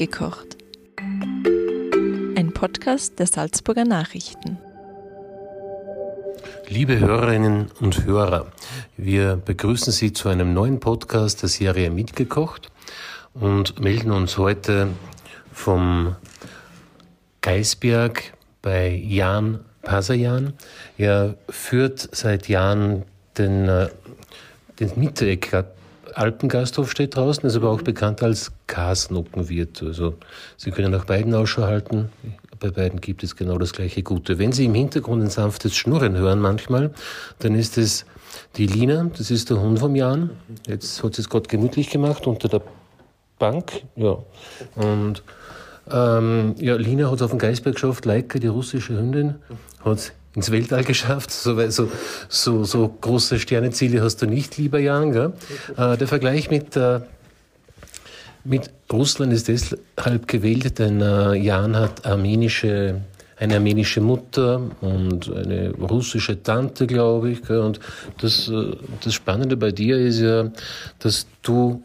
Mitgekocht. Ein Podcast der Salzburger Nachrichten. Liebe Hörerinnen und Hörer, wir begrüßen Sie zu einem neuen Podcast der Serie Mitgekocht und melden uns heute vom Geisberg bei Jan Pasajan. Er führt seit Jahren den, äh, den Mittereck Alpengasthof steht draußen, ist aber auch bekannt als Kasnockenwirt. Also Sie können nach beiden Ausschau halten. Bei beiden gibt es genau das gleiche Gute. Wenn Sie im Hintergrund ein sanftes Schnurren hören manchmal, dann ist es die Lina, das ist der Hund vom Jan. Jetzt hat sie es gerade gemütlich gemacht unter der Bank. Ja. Und ähm, ja, Lina hat es auf dem Geisberg geschafft, Leica, die russische Hündin, hat ins Weltall geschafft. So, so, so, so große Sterneziele hast du nicht, lieber Jan. Gell? Äh, der Vergleich mit, äh, mit Russland ist deshalb gewählt, denn äh, Jan hat armenische, eine armenische Mutter und eine russische Tante, glaube ich. Gell? Und das, äh, das Spannende bei dir ist ja, dass du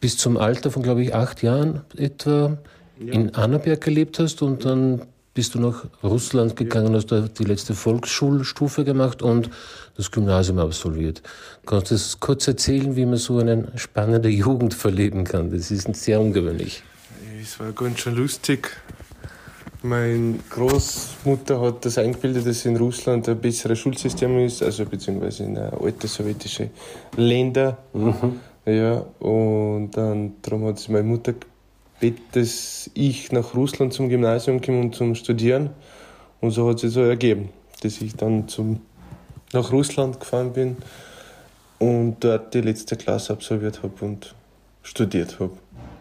bis zum Alter von, glaube ich, acht Jahren etwa ja. in Annaberg gelebt hast und dann bist du nach Russland gegangen, hast da die letzte Volksschulstufe gemacht und das Gymnasium absolviert. Kannst du das kurz erzählen, wie man so eine spannende Jugend verleben kann? Das ist sehr ungewöhnlich. Es war ganz schön lustig. Meine Großmutter hat das eingebildet, dass in Russland ein besseres Schulsystem ist, also beziehungsweise in alte sowjetische Länder. Mhm. Ja, und dann darum hat meine Mutter dass ich nach Russland zum Gymnasium komme und zum Studieren. Und so hat sich so ergeben, dass ich dann zum, nach Russland gefahren bin und dort die letzte Klasse absolviert habe und studiert habe.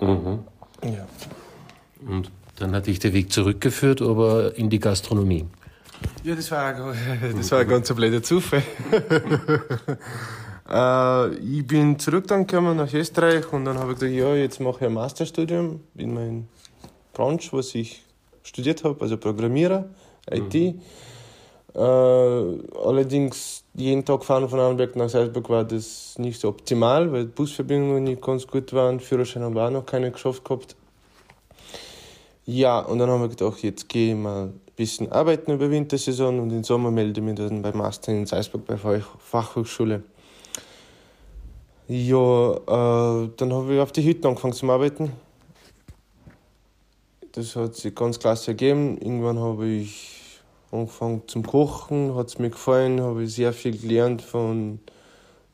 Mhm. Ja. Und dann hat dich der Weg zurückgeführt, aber in die Gastronomie. Ja, das war, das war ein ganz blöder Zufall. Äh, ich bin zurück dann gekommen nach Österreich und dann habe ich gesagt, ja, jetzt mache ich ein Masterstudium in meiner Branche, was ich studiert habe, also Programmierer, IT. Mhm. Äh, allerdings jeden Tag fahren von Annenberg nach Salzburg war das nicht so optimal, weil die Busverbindungen nicht ganz gut waren. Führerschein haben wir auch noch keine geschafft gehabt. Ja, und dann haben wir gedacht, jetzt gehe ich mal ein bisschen arbeiten über Wintersaison und im Sommer melde ich mich dann beim Master in Salzburg bei der Fachhochschule. Ja, äh, dann habe ich auf die Hütte angefangen zu arbeiten. Das hat sich ganz klasse ergeben. Irgendwann habe ich angefangen zum Kochen, hat es mir gefallen, habe ich sehr viel gelernt von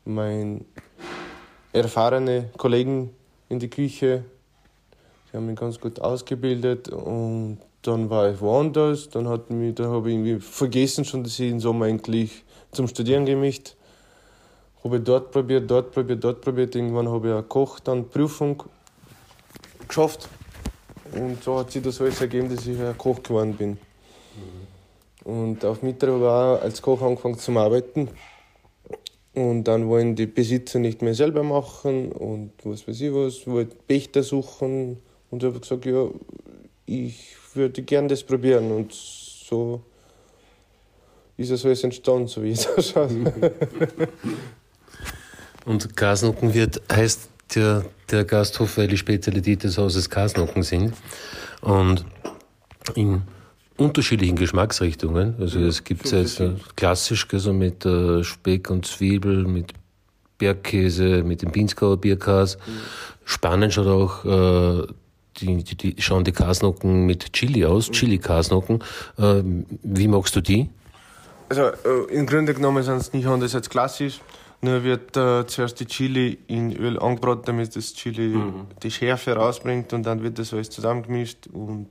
meinen erfahrenen Kollegen in der Küche. Die haben mich ganz gut ausgebildet und dann war ich woanders. Dann hat mich, da habe ich irgendwie vergessen schon, dass ich im Sommer eigentlich zum Studieren gemischt habe ich dort probiert, dort probiert, dort probiert. Irgendwann habe ich eine Koch, dann Prüfung geschafft. Und so hat sich das alles ergeben, dass ich ein Koch geworden bin. Und auf Mittag habe ich auch als Koch angefangen zu arbeiten. Und dann wollen die Besitzer nicht mehr selber machen und was weiß ich was, wollte Pächter suchen. Und ich habe gesagt, ja, ich würde gerne das probieren. Und so ist es alles entstanden, so wie es ausschaut. Und Gasnocken wird, heißt der, der Gasthof, weil die Spezialität des Hauses Gasnocken sind. Und in unterschiedlichen Geschmacksrichtungen. Also es gibt es also klassisch also mit äh, Speck und Zwiebel, mit Bergkäse, mit dem Pinzgauer Bierkas. Mhm. Spannend schaut auch äh, die, die, die, schauen die Kasnocken mit Chili aus, mhm. Chili-Kasnocken. Äh, wie magst du die? Also äh, im Grunde genommen sind es nicht anders als klassisch. Nur wird äh, zuerst die Chili in Öl angebraten, damit das Chili mhm. die Schärfe rausbringt und dann wird das alles zusammengemischt und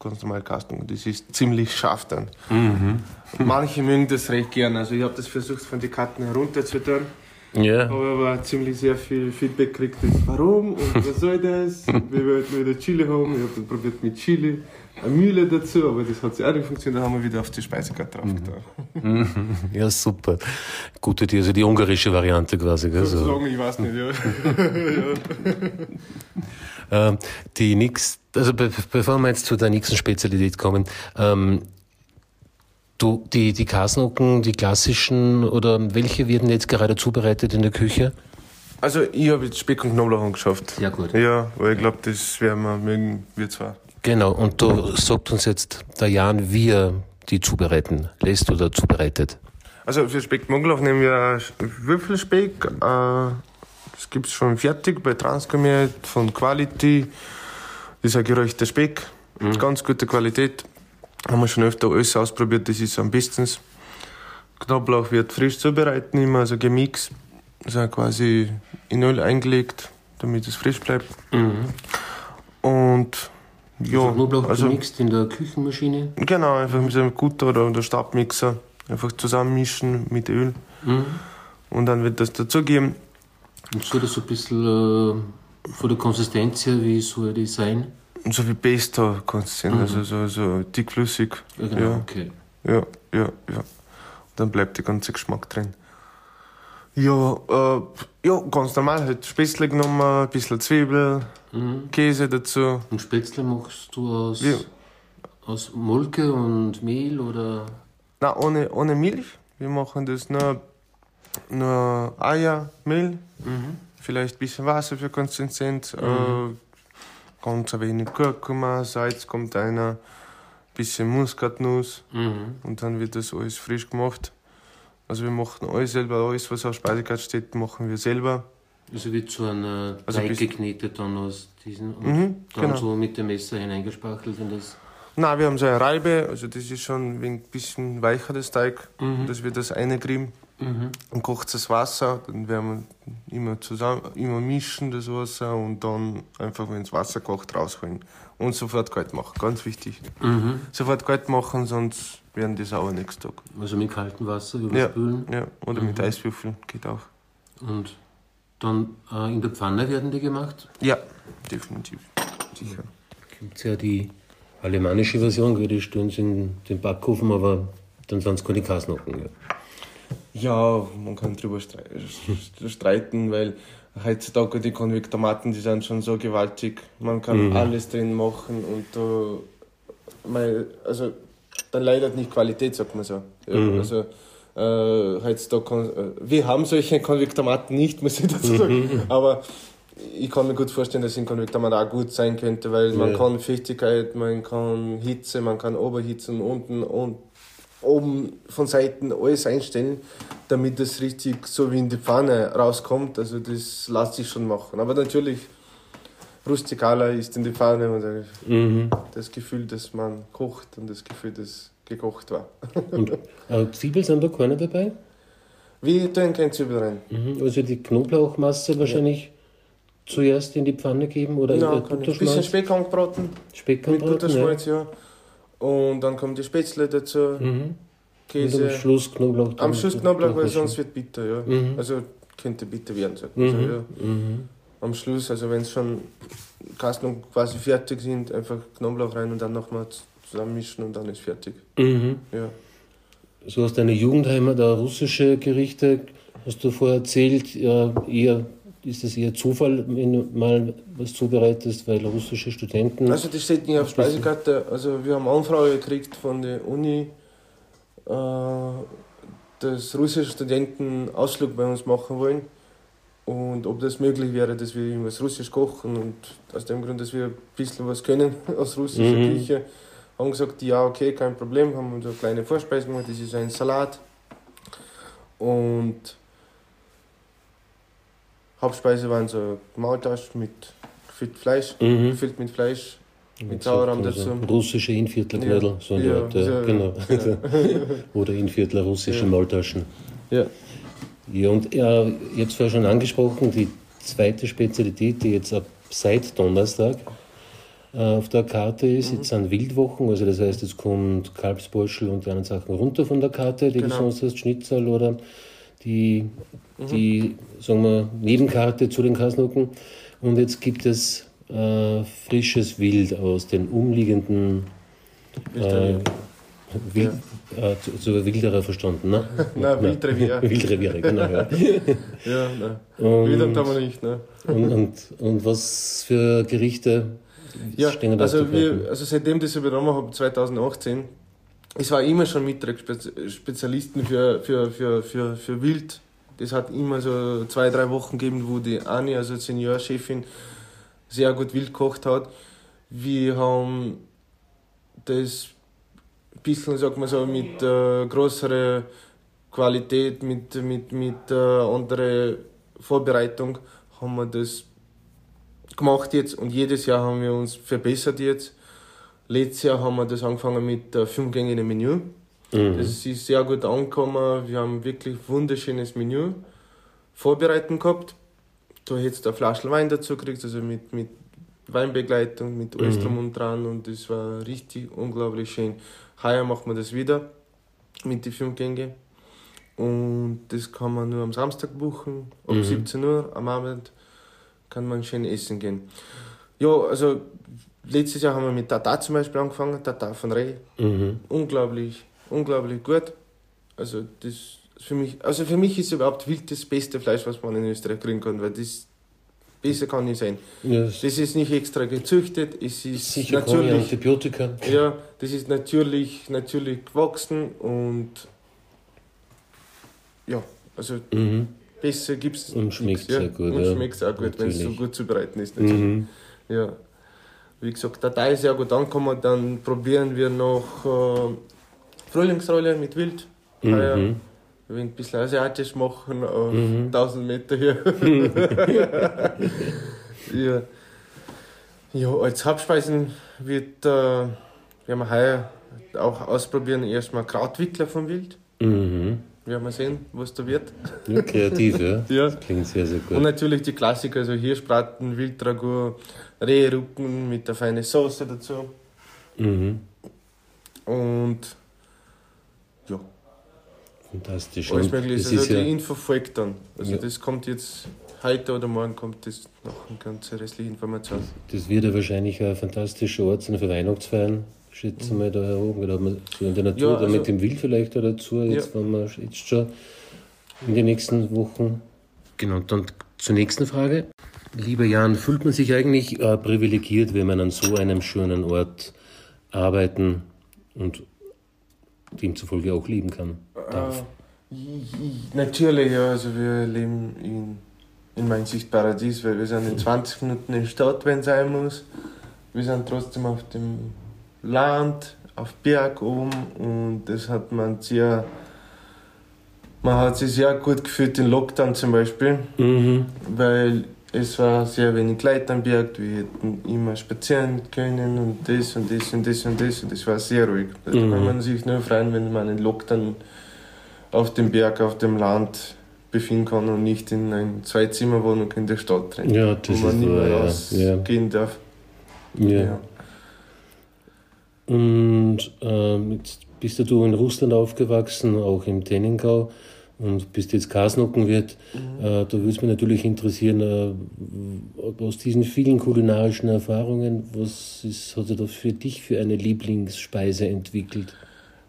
ganz normal kasten. Das ist ziemlich scharf dann. Mhm. Manche mögen das recht gern. Also ich habe das versucht von den Karten herunterzutun. Ja. Aber aber ziemlich sehr viel Feedback gekriegt, warum und was soll das? wir wollten wieder Chili haben. Ich habe dann probiert mit Chili eine Mühle dazu, aber das hat sich auch nicht funktioniert, dann haben wir wieder auf die Speisekarte drauf getan. Mhm. Ja, super. Gute Idee, also die ungarische Variante quasi. Gell? So. Sagen, ich weiß nicht, ja. ja. Ähm, die nix, also be bevor wir jetzt zu der nächsten Spezialität kommen, ähm, du, die, die Kasnocken, die klassischen, oder welche werden jetzt gerade zubereitet in der Küche? Also ich habe jetzt Speck und Knoblauch angeschafft. Sehr gut. Ja, weil ich glaube, das werden wir mögen, wir zwar. Genau, und du sagt uns jetzt der Jan, wie er die zubereiten lässt oder zubereitet. Also für Speck und Knoblauch nehmen wir Würfelspeck. Äh, das gibt es schon fertig bei Transgourmet von Quality. Das ist ein geräuchter Speck. Ganz gute Qualität. Haben wir schon öfter alles ausprobiert, das ist am besten. Knoblauch wird frisch zubereitet, immer also gemixt. Also quasi in Öl eingelegt, damit es frisch bleibt. Und ja, also Knoblauch also, gemixt in der Küchenmaschine. genau, einfach mit einem Gutter oder der Stabmixer einfach zusammenmischen mit Öl. Und dann wird das dazugeben. Und soll das so ein bisschen äh, von der Konsistenz her, wie soll die sein? Und so wie Pesto kannst du sehen, also so, so dickflüssig. Ja, genau, Ja. okay. Ja, ja, ja. Dann bleibt der ganze Geschmack drin. Ja, äh, ja, ganz normal, halt Spätzle genommen, ein bisschen Zwiebel, Käse dazu. Und Spätzle machst du aus, Ja. aus Molke und Mehl oder? Nein, ohne, ohne Milch. Wir machen das nur, nur Eier, Mehl, vielleicht ein bisschen Wasser für Konsistenz, äh, ganz ein wenig Kurkuma, Salz kommt einer, bisschen Muskatnuss Mhm. und dann wird das alles frisch gemacht. Also wir machen alles selber, alles was auf Speisekarte steht, machen wir selber. Also wird so ein äh, Also Teig geknetet dann aus diesen und Mhm, dann genau. so mit dem Messer hineingespachelt in das. Nein, wir haben so eine Reibe, also das ist schon ein bisschen weicher, das Teig, dass wir das einkriegen. Mhm. Dann kocht das Wasser, dann werden wir immer zusammen, immer mischen das Wasser und dann einfach, wenn das Wasser kocht, rausholen. Und sofort kalt machen, ganz wichtig. Mhm. Sofort kalt machen, sonst werden die sauer nächsten Tag. Also mit kaltem Wasser Ja, überspülen. ja, oder mit Eiswürfeln, geht auch. Und dann äh, in der Pfanne werden die gemacht. Ja, definitiv, sicher. Gibt es ja die alemannische Version, die stellen sie in den Backofen, aber dann sind es keine Kasnocken. Ja. Ja, man kann drüber strei- streiten, weil heutzutage die Konvektomaten, die sind schon so gewaltig. Man kann alles drin machen und da, mein, also, dann leidet nicht Qualität, sagt man so. Ja, Also, äh, heutzutage, äh, wir haben solche Konvektomaten nicht, muss ich dazu sagen, aber ich kann mir gut vorstellen, dass ein Konvektomat auch gut sein könnte, weil man Ja. kann Festigkeit, man kann Hitze, man kann Oberhitzen unten und oben von Seiten alles einstellen, damit es richtig so wie in die Pfanne rauskommt. Also das lässt sich schon machen. Aber natürlich, rustikaler ist in die Pfanne und äh, das Gefühl, dass man kocht und das Gefühl, dass gekocht war. Und äh, Zwiebeln sind da keine dabei? Wir tun kein Zwiebel rein. Mhm. Also die Knoblauchmasse wahrscheinlich zuerst in die Pfanne geben oder Ja, in ich. Bisschen? Speck angebraten Speck mit anbraten, ja. Butterschmalz, ja. Und dann kommt die Spätzle dazu, Mhm. Und Käse. am Schluss Knoblauch. Am Schluss Knoblauch, weil sonst wird bitter, ja. Mhm. Also könnte bitter werden. Sagt man so, Mhm. ja. Mhm. Am Schluss, also wenn es schon Kasten quasi fertig sind, einfach Knoblauch rein und dann nochmal zusammenmischen und dann ist fertig. Mhm. Ja. So aus deiner Jugendheimat, da russische Gerichte, hast du vorher erzählt, ja, eher, ist es eher Zufall, wenn du mal was zubereitest, weil russische Studenten. Also das steht nicht auf Speisekarte. Also wir haben Anfrage gekriegt von der Uni, äh, dass russische Studenten Ausflug bei uns machen wollen. Und ob das möglich wäre, dass wir irgendwas Russisch kochen. Und aus dem Grund, dass wir ein bisschen was können aus russischer Mhm. Küche, haben gesagt, ja, okay, kein Problem. Haben uns eine kleine Vorspeise gemacht. Das ist ein Salat. Und Hauptspeise waren so Maultaschen mit gefüllt Fleisch, Mhm. gefüllt mit Fleisch. Mit Mit Sauerrahm so- dazu. Russische Inviertlerknödel, so eine Ja, Art, ja, so- genau. genau. Oder Inviertler russische Ja. Maultaschen. Ja. Ja, und ja, ich habe es vorher schon angesprochen, die zweite Spezialität, die jetzt ab seit Donnerstag äh, auf der Karte ist, Mhm. jetzt sind Wildwochen, also das heißt, jetzt kommt Kalbsborschel und die anderen Sachen runter von der Karte, die Genau. du sonst hast, Schnitzel oder die. Die sagen wir, Nebenkarte zu den Kasnocken. Und jetzt gibt es äh, frisches Wild aus den umliegenden äh, Wild, äh, zu, zu Wilderer verstanden, ne? Nein, Wildrevier. Wildreviere, genau, ja. Ja, nein. Und, Wildern haben wir nicht, ne? und, und, und was für Gerichte Ja, stehen da also, wir, also seitdem ich das übernommen habe, 2018, ich war immer schon Mittag Spezialisten für, für, für, für, für Wild, Das hat immer so zwei, drei Wochen gegeben, wo die Anni, also Seniorchefin, sehr gut wild gekocht hat. Wir haben das ein bisschen, sag mal so, mit äh, größerer Qualität, mit, mit, mit äh, anderer Vorbereitung haben wir das gemacht jetzt und jedes Jahr haben wir uns verbessert jetzt. Letztes Jahr haben wir das angefangen mit äh, fünf Gängen im Menü. Mhm. Das ist sehr gut angekommen. Wir haben wirklich wunderschönes Menü vorbereiten gehabt. Du hättest eine Flasche Wein dazu gekriegt, also mit, mit Weinbegleitung, mit alles mhm. drum und dran und das war richtig unglaublich schön. Heuer machen wir das wieder mit den fünf Gängen und das kann man nur am Samstag buchen, um mhm. 17 Uhr am Abend kann man schön essen gehen. Ja, also letztes Jahr haben wir mit Tata zum Beispiel angefangen, Tata von Reh. Mhm. Unglaublich, unglaublich gut. Also das für mich, also für mich ist überhaupt wild das beste Fleisch, was man in Österreich kriegen kann, weil das besser kann nicht sein. Ja, das ist nicht extra gezüchtet, es ist sicher natürlich Antibiotika. Ja, das ist natürlich natürlich gewachsen und ja, also mhm. besser gibt es Und schmeckt ja. sehr gut. Und ja. schmeckt auch gut, wenn es so gut zubereiten ist. Mhm. Ja. Wie gesagt, der Teil ist sehr gut angekommen. Dann probieren wir noch äh, Frühlingsrolle mit Wild. Mhm. Ah, ja. Wir ein bisschen asiatisch machen auf mhm. 1000 Meter hier. ja. ja, als Hauptspeisen wird, äh, werden wir heuer auch ausprobieren, erstmal Krautwickler vom Wild. Mhm. Werden wir sehen, was da wird. Ja, kreativ, ja. ja. Das klingt sehr, sehr gut. Und natürlich die Klassiker, also Hirschbraten, Wildragout, Rehrücken mit der feinen Soße dazu. Mhm. Und ja. Fantastisch. Alles mögliche. Also die ja Info folgt dann. Also ja. das kommt jetzt heute oder morgen kommt das noch eine ganze restliche Information. Das, das wird ja wahrscheinlich ein fantastischer Ort sein für Weihnachtsfeiern schätze mal da oben, oder so in der Natur, ja, also, mit dem Wild vielleicht oder dazu, jetzt, ja. wenn wir jetzt schon in den nächsten Wochen. Genau, dann zur nächsten Frage. Lieber Jan, fühlt man sich eigentlich äh, privilegiert, wenn man an so einem schönen Ort arbeiten und demzufolge auch leben kann? Darf? Äh, natürlich, ja. Also wir leben in, in mein Sichtparadies, weil wir sind in 20 Minuten in der Stadt, wenn es sein muss. Wir sind trotzdem auf dem Land, auf Berg oben und das hat man sehr, man hat sich sehr gut gefühlt in Lockdown zum Beispiel, mhm. weil es war sehr wenig Leute am Berg, wir hätten immer spazieren können und das und das und das und das und es war sehr ruhig. Da mhm. kann man sich nur freuen, wenn man in Lockdown auf dem Berg, auf dem Land befinden kann und nicht in einer Zwei-Zimmer-Wohnung in der Stadt drin, ja, wo man nicht mehr rausgehen ja. darf. Ja. ja. Und ähm, jetzt bist du in Russland aufgewachsen, auch im Tenningau und bist jetzt Kasnockenwirt. Mhm. Äh, da würde es mich natürlich interessieren, äh, aus diesen vielen kulinarischen Erfahrungen, was ist, hat sich da für dich für eine Lieblingsspeise entwickelt?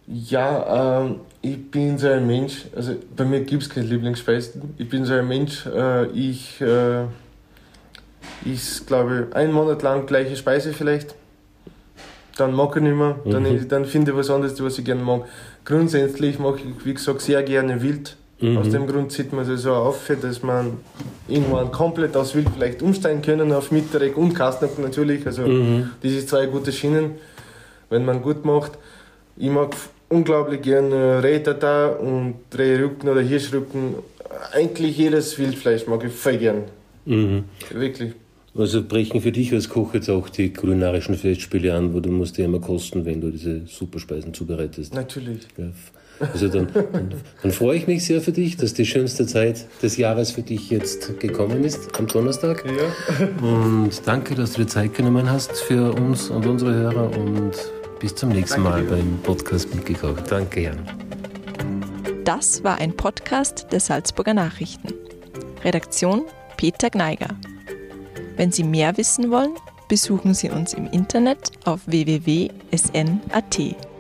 Ja, ähm, ich bin so ein Mensch, also bei mir gibt es keine Lieblingsspeisen. Ich bin so ein Mensch, äh, ich äh, ich glaube einen Monat lang gleiche Speise vielleicht dann mag ich nicht mehr, dann, mhm. dann finde ich was anderes, was ich gerne mag. Grundsätzlich mag ich, wie gesagt, sehr gerne Wild. Mhm. Aus dem Grund zieht man sich so auf, dass man irgendwann komplett aus Wild vielleicht umsteigen können auf Mitterreg und Kastnack natürlich. Also mhm. diese zwei gute Schienen, wenn man gut macht. Ich mag unglaublich gerne Rehtata und Rehrücken oder Hirschrücken. Eigentlich jedes Wildfleisch mag ich voll gern. Mhm. Wirklich. Also brechen für dich als Koch jetzt auch die kulinarischen Festspiele an, wo du musst ja immer kosten, wenn du diese Superspeisen zubereitest. Natürlich. Ja. Also dann, dann, dann, freue ich mich sehr für dich, dass die schönste Zeit des Jahres für dich jetzt gekommen ist, am Donnerstag. Ja. Und danke, dass du dir Zeit genommen hast für uns und unsere Hörer und bis zum nächsten danke Mal dir. beim Podcast mitgekocht. Danke, Jan. Das war ein Podcast der Salzburger Nachrichten. Redaktion Peter Gneiger. Wenn Sie mehr wissen wollen, besuchen Sie uns im Internet auf www.sn.at.